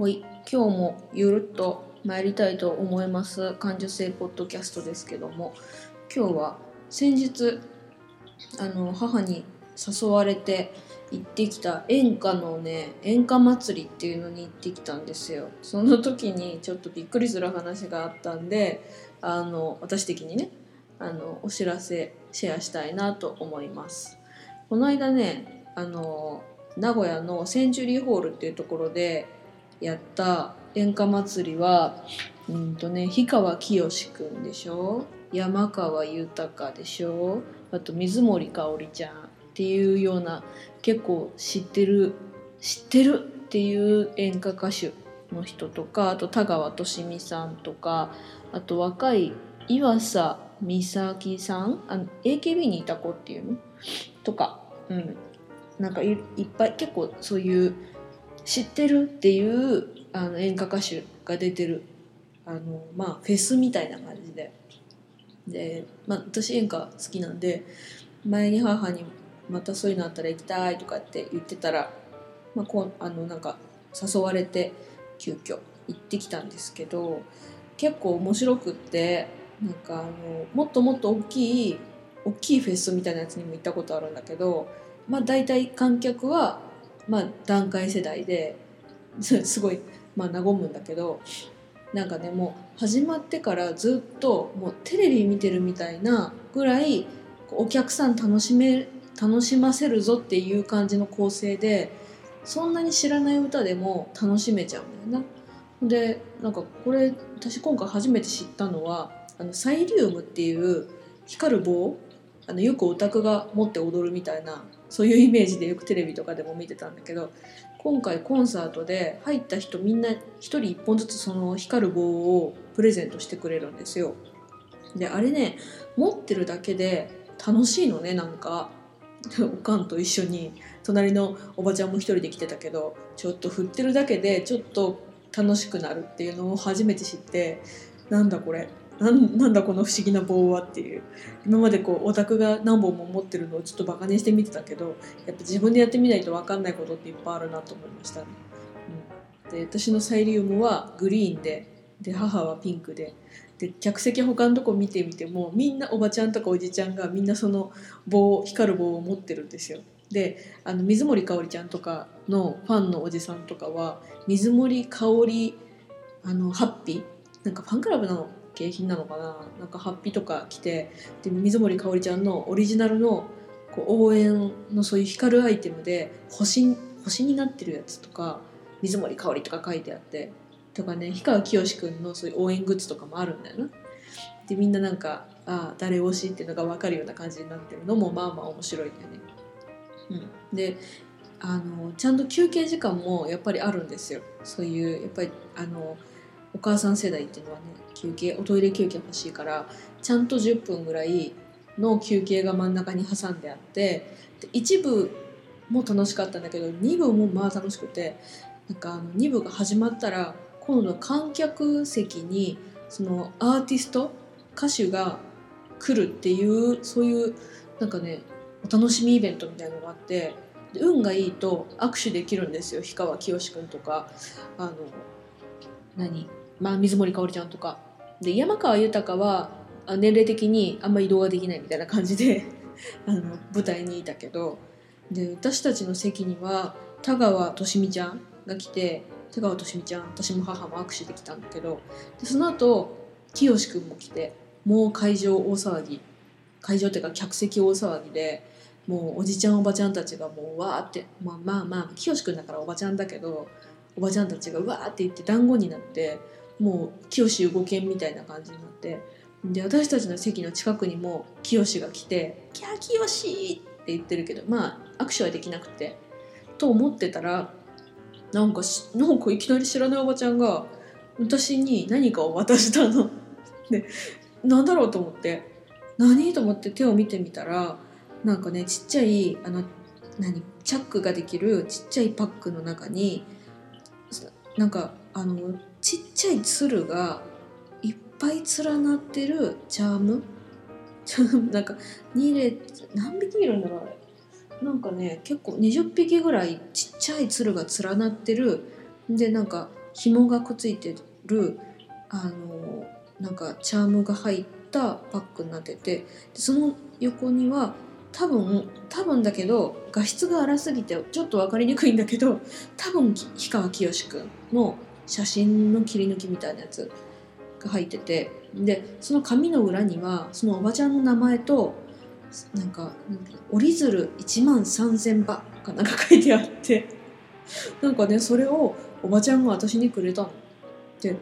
ほい。今日もゆるっと参りたいと思います。感受性ポッドキャストですけども。今日は先日あの母に誘われて行ってきた演歌のね演歌祭りっていうのに行ってきたんですよ。その時にちょっとびっくりする話があったんであの私的にねあのお知らせシェアしたいなと思います。この間ねあの名古屋のセンチュリーホールっていうところでやった演歌祭りはうんとね氷川きよしくんでしょ？山川豊でしょ？あと水森かおりちゃんっていうような結構知ってる知ってるっていう演歌歌手の人とかあと田川寿美さんとかあと若い岩佐美咲さんあの AKB にいた子っていうの？とか、うん、なんかいっぱい結構そういう知ってるっていうあの演歌歌手が出てるあのまあフェスみたいな感じで。で、まあ、私演歌好きなんで前に母に「またそういうのあったら行きたい」とかって言ってたら、まあ、こうあのなんか誘われて急遽行ってきたんですけど結構面白くってなんかあのもっともっと大きい大きいフェスみたいなやつにも行ったことあるんだけど、まあ、大体観客は、まあ、段階世代ですごい、まあ、和むんだけどなんかねもう始まってからずっともうテレビ見てるみたいなぐらいお客さん楽しめ楽しませるぞっていう感じの構成でそんなに知らない歌でも楽しめちゃうんだよな。でなんかこれ私今回初めて知ったのはあのサイリウムっていう光る棒あのよくオタクが持って踊るみたいなそういうイメージでよくテレビとかでも見てたんだけど今回コンサートで入った人みんな1人1本ずつその光る棒をプレゼントしてくれるんですよ。であれね持ってるだけで楽しいのねなんか おかんと一緒に隣のおばちゃんも一人で来てたけどちょっと振ってるだけでちょっと楽しくなるっていうのを初めて知ってなんだこれなんなんだこの不思議な棒はっていう今までこうオタクが何本も持ってるのをちょっとバカにして見てたけどやっぱ自分でやってみないと分かんないことっていっぱいあるなと思いましたね。うん、で私のサイリウムはグリーンでで母はピンクでで客席他のとこ見てみてもみんなおばちゃんとかおじちゃんがみんなその棒光る棒を持ってるんですよ。であの水森かおりちゃんとかのファンのおじさんとかは水森かおりあのハッピー？なんかファンクラブなの景品なのかな？なんかハッピーとか来てで水森かおりちゃんのオリジナルのこう応援のそういう光るアイテムで星星になってるやつとか水森かおりとか書いてあってとかね氷川きよしくんのそういう応援グッズとかもあるんだよな。でみんななんかああ誰推しっていうのが分かるような感じになってるのもまあまあ面白いんだよね。うん、であのちゃんと休憩時間もやっぱりあるんですよそういうやっぱりあのお母さん世代っていうのはね休憩おトイレ休憩欲しいからちゃんと10分ぐらいの休憩が真ん中に挟んであってで一部も楽しかったんだけど2部もまあ楽しくてなんかあの2部が始まったら今度観客席にそのアーティスト歌手が来るっていうそういうなんかねお楽しみイベントみたいなのがあって運がいいと握手できるんですよ。氷川きよし君とかあの何、まあ、水森かおりちゃんとか。で山川豊は年齢的にあんま移動ができないみたいな感じで あの舞台にいたけどで私たちの席には田川寿美ちゃんが来て田川寿美ちゃん私も母も握手できたんだけどでその後清く君も来てもう会場大騒ぎ会場っていうか客席大騒ぎでもうおじちゃんおばちゃんたちがもうわーって、まあ、まあまあ清君だからおばちゃんだけどおばちゃんたちがわーって言って団子になってもう清志動けんみたいな感じになってで私たちの席の近くにも清が来て「キャー清!」って言ってるけどまあ握手はできなくてと思ってたらなんかしなんかいきなり知らないおばちゃんが私に何かを渡したの。でなんだろうと思って何と思って手を見てみたらなんかねちっちゃいあの何チャックができるちっちゃいパックの中になんかあのちっちゃい鶴がいっぱい連なってるチャーム？なんか2列何匹いるんだろうあれ。なんかね結構20匹ぐらいちっちゃい鶴が連なってる。でなんか紐がくっついてるあのなんかチャームが入ったパックになってて。でその横には多分多分だけど画質が荒すぎてちょっと分かりにくいんだけど多分氷川きよしくんの写真の切り抜きみたいなやつが入っててでその紙の裏にはそのおばちゃんの名前となんか折り鶴1万3,000羽かなんか書いてあってなんかねそれをおばちゃんが私にくれたの。で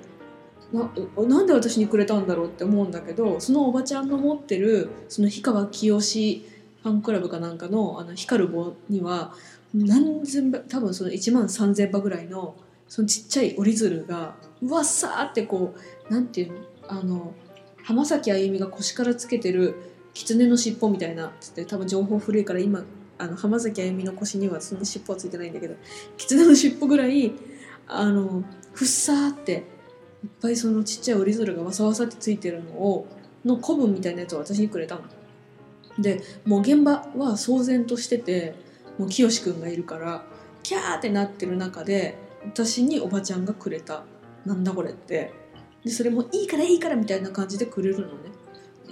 ななんで私にくれたんだろうって思うんだけどそのおばちゃんの持ってるその氷川きよしファンクラブかなんかのあの光る棒には何千羽多分その1万3,000羽ぐらいのそのちっちゃい折り鶴がうわっさーってこうなんていうの？あの浜崎あゆみが腰からつけてる狐の尻尾みたいなつって多分情報古いから今あの浜崎あゆみの腰にはそんな尻尾はついてないんだけど狐の尻尾ぐらいあのふっさーっていっぱいそのちっちゃい折り鶴がわさわさってついてるのをの古文みたいなやつを私にくれたの。でもう現場は騒然としててもう清くんがいるからキャーってなってる中で私におばちゃんがくれた。なんだこれって。でそれもいいからいいからみたいな感じでくれるのね。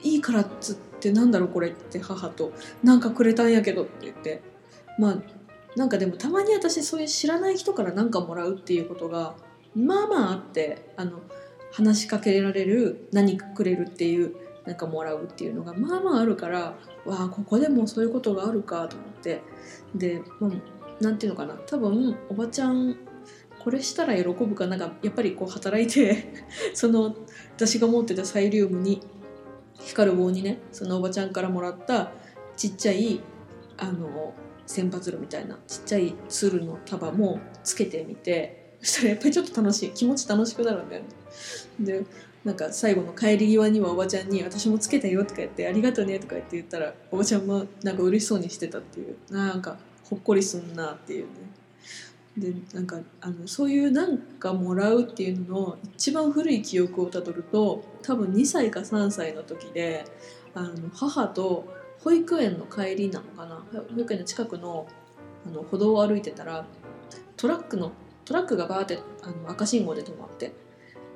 いいからっつってなんだろうこれって母と。なんかくれたんやけどって言って。まあなんかでもたまに私そういう知らない人から何かもらうっていうことがまあまああってあの話しかけられる何かくれるっていうなんかもらうっていうのがまあまああるからわあここでもそういうことがあるかと思って。で、まあ、ていうのかな。多分おばちゃんこれしたら喜ぶかな？んかやっぱりこう働いて その私が持ってたサイリウムに光る棒にねそのおばちゃんからもらったちっちゃいあの千羽鶴みたいなちっちゃい鶴の束もつけてみてそしたらやっぱりちょっと楽しい気持ち楽しくなるんだよね。でなんか最後の帰り際にはおばちゃんに「私もつけたよ」とか言って「ありがとね」とか言って言ったらおばちゃんもなんか嬉しそうにしてたっていうなんかほっこりすんなっていうね。でなんかあのそういうなんかもらうっていうのの一番古い記憶をたどると多分2歳か3歳の時であの母と保育園の帰りなのかな保育園の近くのあの歩道を歩いてたらトラックのトラックがバーってあの赤信号で止まって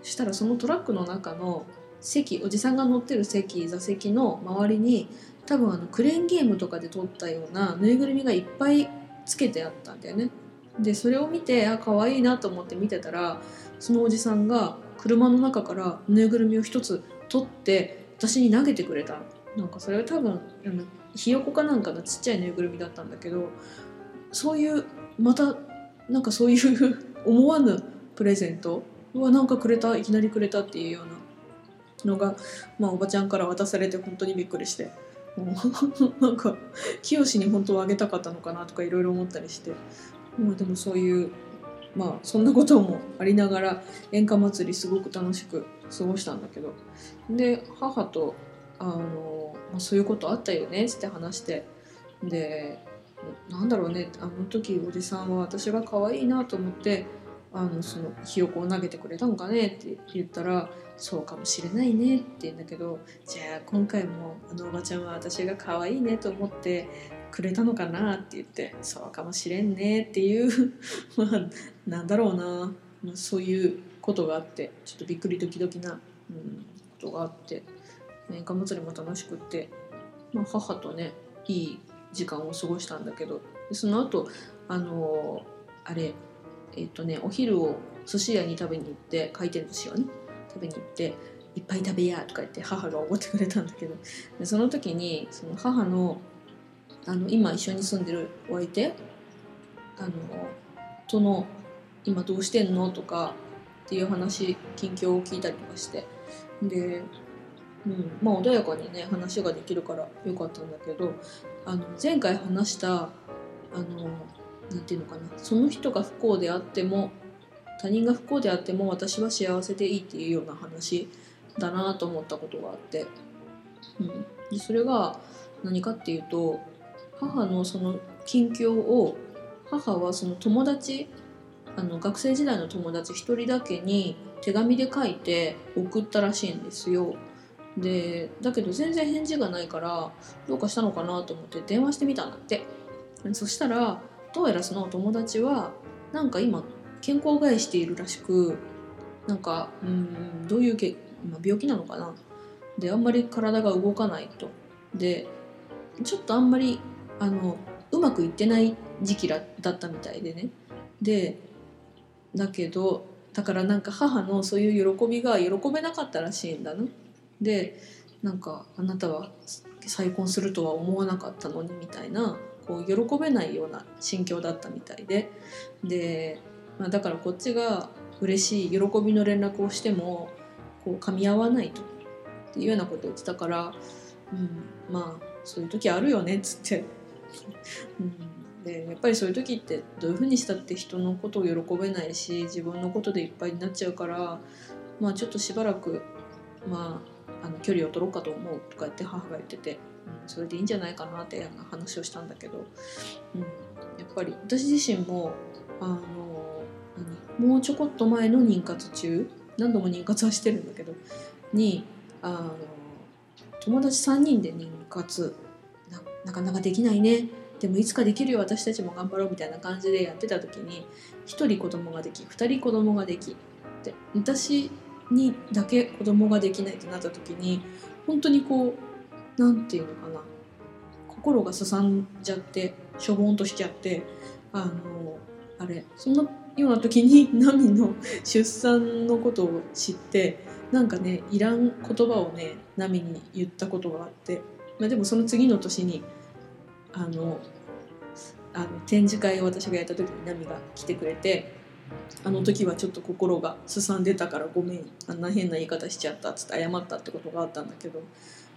したらそのトラックの中の席おじさんが乗ってる席座席の周りに多分あのクレーンゲームとかで撮ったようなぬいぐるみがいっぱいつけてあったんだよね。でそれを見てあ可愛いなと思って見てたらそのおじさんが車の中からぬいぐるみを一つ取って私に投げてくれた。なんかそれは多分あのひよこかなんかのちっちゃいぬいぐるみだったんだけどそういうまたなんかそういう 思わぬプレゼントうわなんかくれたいきなりくれたっていうようなのが、まあ、おばちゃんから渡されて本当にびっくりして。なんか清に本当はあげたかったのかなとかいろいろ思ったりして。まあでもそういうまあそんなこともありながら演歌祭りすごく楽しく過ごしたんだけど。で母とあの、まあ、そういうことあったよねって話して。でなんだろうねあの時おじさんは私が可愛いなと思ってあのそのひよこを投げてくれたのかねって言ったらそうかもしれないねって言うんだけどじゃあ今回もあのおばちゃんは私が可愛いねと思ってくれたのかなって言ってそうかもしれんねっていう まあなんだろうな、まあ、そういうことがあってちょっとびっくりドキドキな、うん、ことがあって演歌祭りも楽しくって、まあ、母とねいい時間を過ごしたんだけどその後あのあれえっ、ー、とねお昼を寿司屋に食べに行って回転寿司をね食べに行っていっぱい食べやとか言って母がおごってくれたんだけどでその時にその母のあの今一緒に住んでるお相手？あのとの今どうしてんの？とかっていう話近況を聞いたりとかして。で、うんまあ、穏やかにね話ができるからよかったんだけどあの前回話したあのなんていうのかなその人が不幸であっても他人が不幸であっても私は幸せでいいっていうような話だなと思ったことがあって、うん、でそれが何かっていうと母のその近況を母はその友達あの学生時代の友達一人だけに手紙で書いて送ったらしいんですよ。でだけど全然返事がないからどうかしたのかなと思って電話してみたんだって。そしたらどうやらその友達はなんか今健康を害しているらしくなんかうんどういうけ、まあ、病気なのかな。であんまり体が動かないと。でちょっとあんまりあのうまくいってない時期だったみたいでねでだけどだからなんか母のそういう喜びが喜べなかったらしいんだな。でなんかあなたは再婚するとは思わなかったのにみたいなこう喜べないような心境だったみたいでで、まあ、だからこっちが嬉しい喜びの連絡をしてもこう噛み合わないとっていうようなことを言ってたから、うん、まあそういう時あるよねっつって。うん、でやっぱりそういう時ってどういうふうにしたって人のことを喜べないし自分のことでいっぱいになっちゃうからまあちょっとしばらくまああの距離を取ろうかと思うとか言って母が言ってて、うん、それでいいんじゃないかなって話をしたんだけど、うん、やっぱり私自身もあのもうちょこっと前の妊活中何度も妊活はしてるんだけどにあの友達3人で妊活ななかなかできないね。でもいつかできるよ私たちも頑張ろうみたいな感じでやってた時に1人子供ができ2人子供ができで私にだけ子供ができないってなった時に本当にこうなんていうのかな心がすさんじゃってしょぼんとしちゃってあのあれそんなような時に ナミの出産のことを知ってなんかねいらん言葉をねナミに言ったことがあって、まあ、でもその次の年にあのあの展示会を私がやった時にナミが来てくれてあの時はちょっと心がすさんでたからごめんあんな変な言い方しちゃったっつって謝ったってことがあったんだけど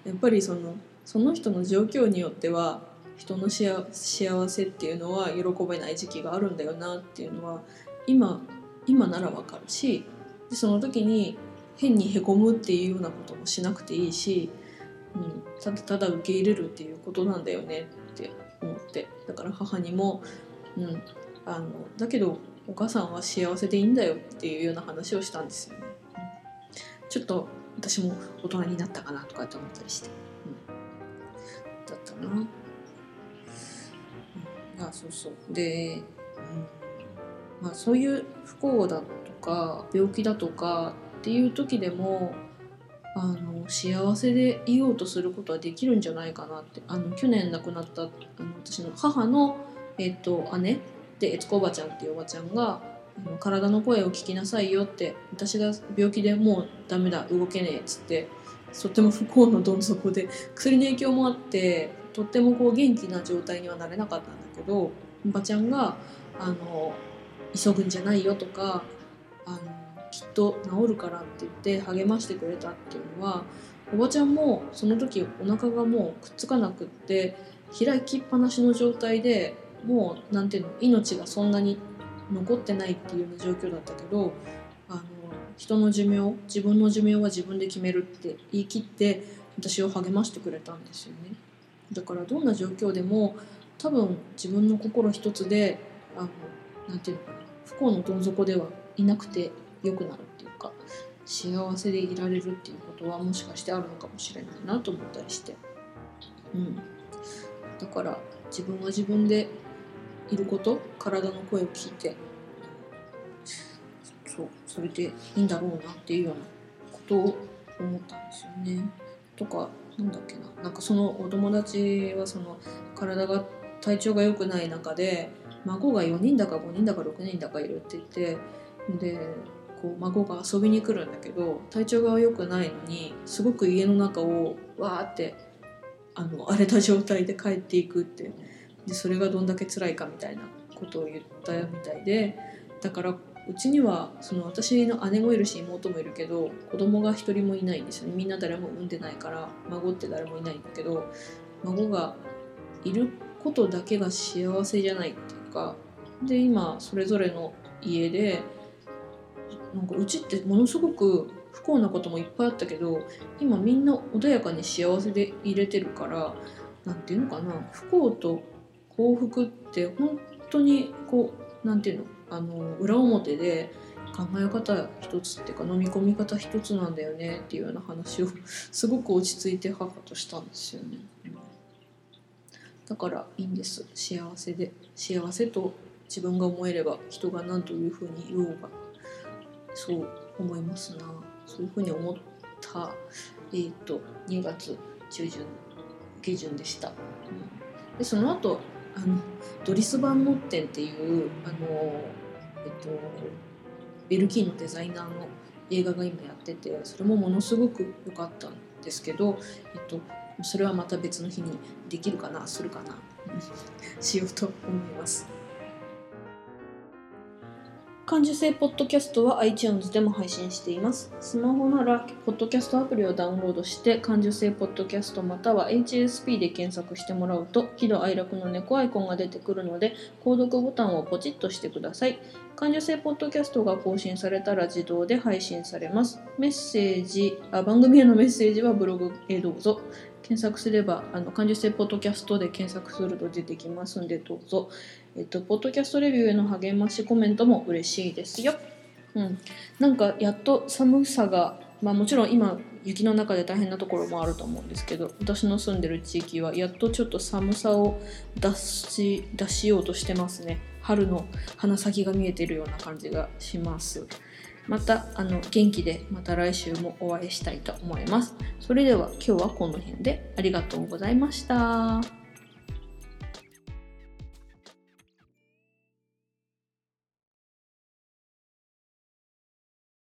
やっぱりそのその人の状況によっては人の幸せっていうのは喜べない時期があるんだよなっていうのは今今ならわかるしでその時に変にへこむっていうようなこともしなくていいし、うん、ただただ受け入れるっていうことなんだよねって思って。だから母にも、うん、あのだけどお母さんは幸せでいいんだよっていうような話をしたんですよね。ちょっと私も大人になったかなとかって思ったりして、うん、だったな。うん、あそうそう。で、うん。まあ、そういう不幸だとか病気だとかっていう時でもあの幸せでいようとすることはできるんじゃないかなって。あの去年亡くなったあの私の母の、えっと姉。で悦子おばちゃんっていうおばちゃんが体の声を聞きなさいよって私が病気でもうダメだ動けねえっつってとっても不幸のどん底で薬の影響もあってとってもこう元気な状態にはなれなかったんだけどおばちゃんがあの急ぐんじゃないよとかあのきっと治るからって言って励ましてくれたっていうのはおばちゃんもその時お腹がもうくっつかなくって開きっぱなしの状態でもうなんていうの命がそんなに残ってないっていうような状況だったけどあの人の寿命自分の寿命は自分で決めるって言い切って私を励ましてくれたんですよね。だからどんな状況でも多分自分の心一つであのなんていうのかな不幸のどん底ではいなくて良くなるっていうか幸せでいられるっていうことはもしかしてあるのかもしれないなと思ったりして。うん。だから自分は自分でいること体の声を聞いてそうそれでいいんだろうなっていうようなことを思ったんですよね。とかなんだっけな。なんかそのお友達はその体が体調が良くない中で孫が4人だか5人だか6人だかいるって言ってでこう孫が遊びに来るんだけど体調が良くないのにすごく家の中をわーってあの荒れた状態で帰っていくってでそれがどんだけ辛いかみたいなことを言ったみたいでだからうちにはその私の姉もいるし妹もいるけど子供が一人もいないんですよね。みんな誰も産んでないから孫って誰もいないんだけど孫がいることだけが幸せじゃないっていうかで今それぞれの家でなんかうちってものすごく不幸なこともいっぱいあったけど今みんな穏やかに幸せで入れてるから何て言うのかな不幸と幸福って本当にこう何て言うのあの裏表で考え方一つっていうか飲み込み方一つなんだよねっていうような話を すごく落ち着いて母としたんですよね。だからいいんです幸せで幸せと自分が思えれば人が何というふうに言おうがそう思いますな。そういうふうに思ったえっ、ー、と2月中旬下旬でした、うん、でその後あのドリス・バン・ノッテンっていうあのえっとベルギーのデザイナーの映画が今やっててそれもものすごく良かったんですけど、えっと、それはまた別の日にできるかなするかな しようと思います。感受性ポッドキャストは iTunes でも配信しています。スマホなら、ポッドキャストアプリをダウンロードして、感受性ポッドキャストまたは HSP で検索してもらうと、喜怒哀楽の猫アイコンが出てくるので、購読ボタンをポチッとしてください。感受性ポッドキャストが更新されたら自動で配信されます。メッセージ、あ番組へのメッセージはブログへどうぞ。検索すれば、あの感受性ポッドキャストで検索すると出てきますんで、どうぞ。えっと、ポッドキャストレビューへの励ましコメントも嬉しいですよ。うん、なんかやっと寒さが、まあ、もちろん今雪の中で大変なところもあると思うんですけど私の住んでる地域はやっとちょっと寒さを出し出しようとしてますね春の花先が見えてるような感じがしますまたあの元気でまた来週もお会いしたいと思いますそれでは今日はこの辺でありがとうございました。